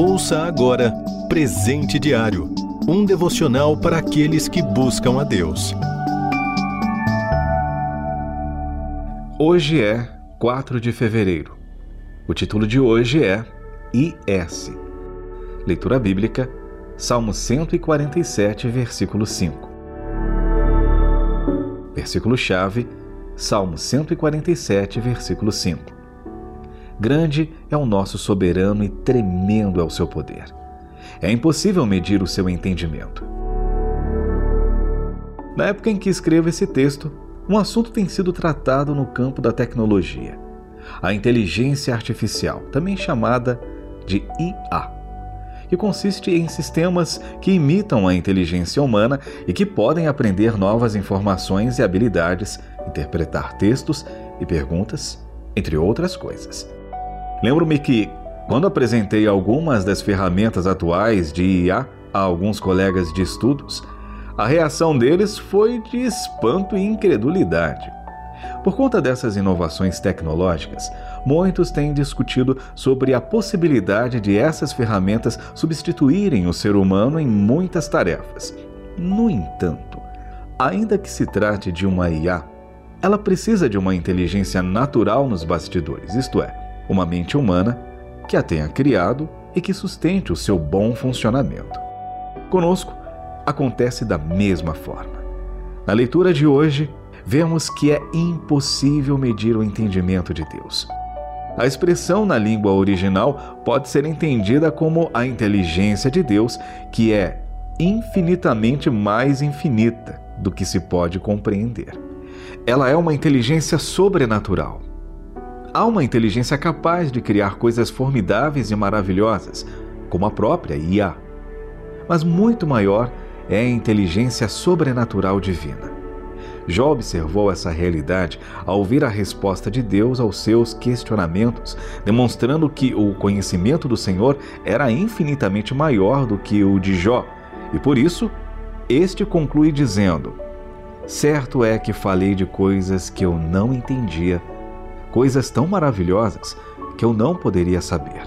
Ouça agora Presente Diário um devocional para aqueles que buscam a Deus. Hoje é 4 de fevereiro. O título de hoje é IS. Leitura bíblica, Salmo 147, versículo 5. Versículo-chave, Salmo 147, versículo 5. Grande é o nosso soberano e tremendo é o seu poder. É impossível medir o seu entendimento. Na época em que escrevo esse texto, um assunto tem sido tratado no campo da tecnologia: a inteligência artificial, também chamada de IA, que consiste em sistemas que imitam a inteligência humana e que podem aprender novas informações e habilidades, interpretar textos e perguntas, entre outras coisas. Lembro-me que, quando apresentei algumas das ferramentas atuais de IA a alguns colegas de estudos, a reação deles foi de espanto e incredulidade. Por conta dessas inovações tecnológicas, muitos têm discutido sobre a possibilidade de essas ferramentas substituírem o ser humano em muitas tarefas. No entanto, ainda que se trate de uma IA, ela precisa de uma inteligência natural nos bastidores, isto é, uma mente humana que a tenha criado e que sustente o seu bom funcionamento. Conosco, acontece da mesma forma. Na leitura de hoje, vemos que é impossível medir o entendimento de Deus. A expressão na língua original pode ser entendida como a inteligência de Deus, que é infinitamente mais infinita do que se pode compreender. Ela é uma inteligência sobrenatural há uma inteligência capaz de criar coisas formidáveis e maravilhosas, como a própria IA. Mas muito maior é a inteligência sobrenatural divina. Jó observou essa realidade ao ouvir a resposta de Deus aos seus questionamentos, demonstrando que o conhecimento do Senhor era infinitamente maior do que o de Jó, e por isso, este conclui dizendo: Certo é que falei de coisas que eu não entendia coisas tão maravilhosas que eu não poderia saber.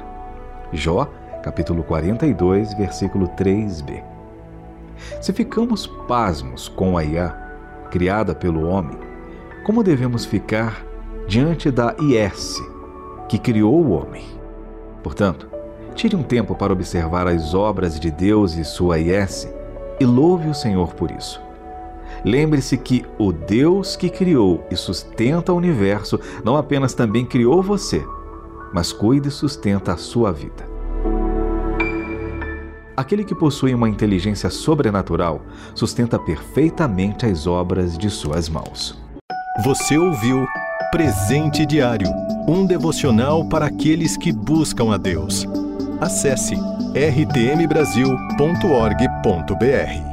Jó, capítulo 42, versículo 3b. Se ficamos pasmos com a IA, criada pelo homem, como devemos ficar diante da IS, que criou o homem? Portanto, tire um tempo para observar as obras de Deus e sua IS e louve o Senhor por isso. Lembre-se que o Deus que criou e sustenta o universo não apenas também criou você, mas cuida e sustenta a sua vida. Aquele que possui uma inteligência sobrenatural sustenta perfeitamente as obras de suas mãos. Você ouviu Presente Diário um devocional para aqueles que buscam a Deus. Acesse rtmbrasil.org.br.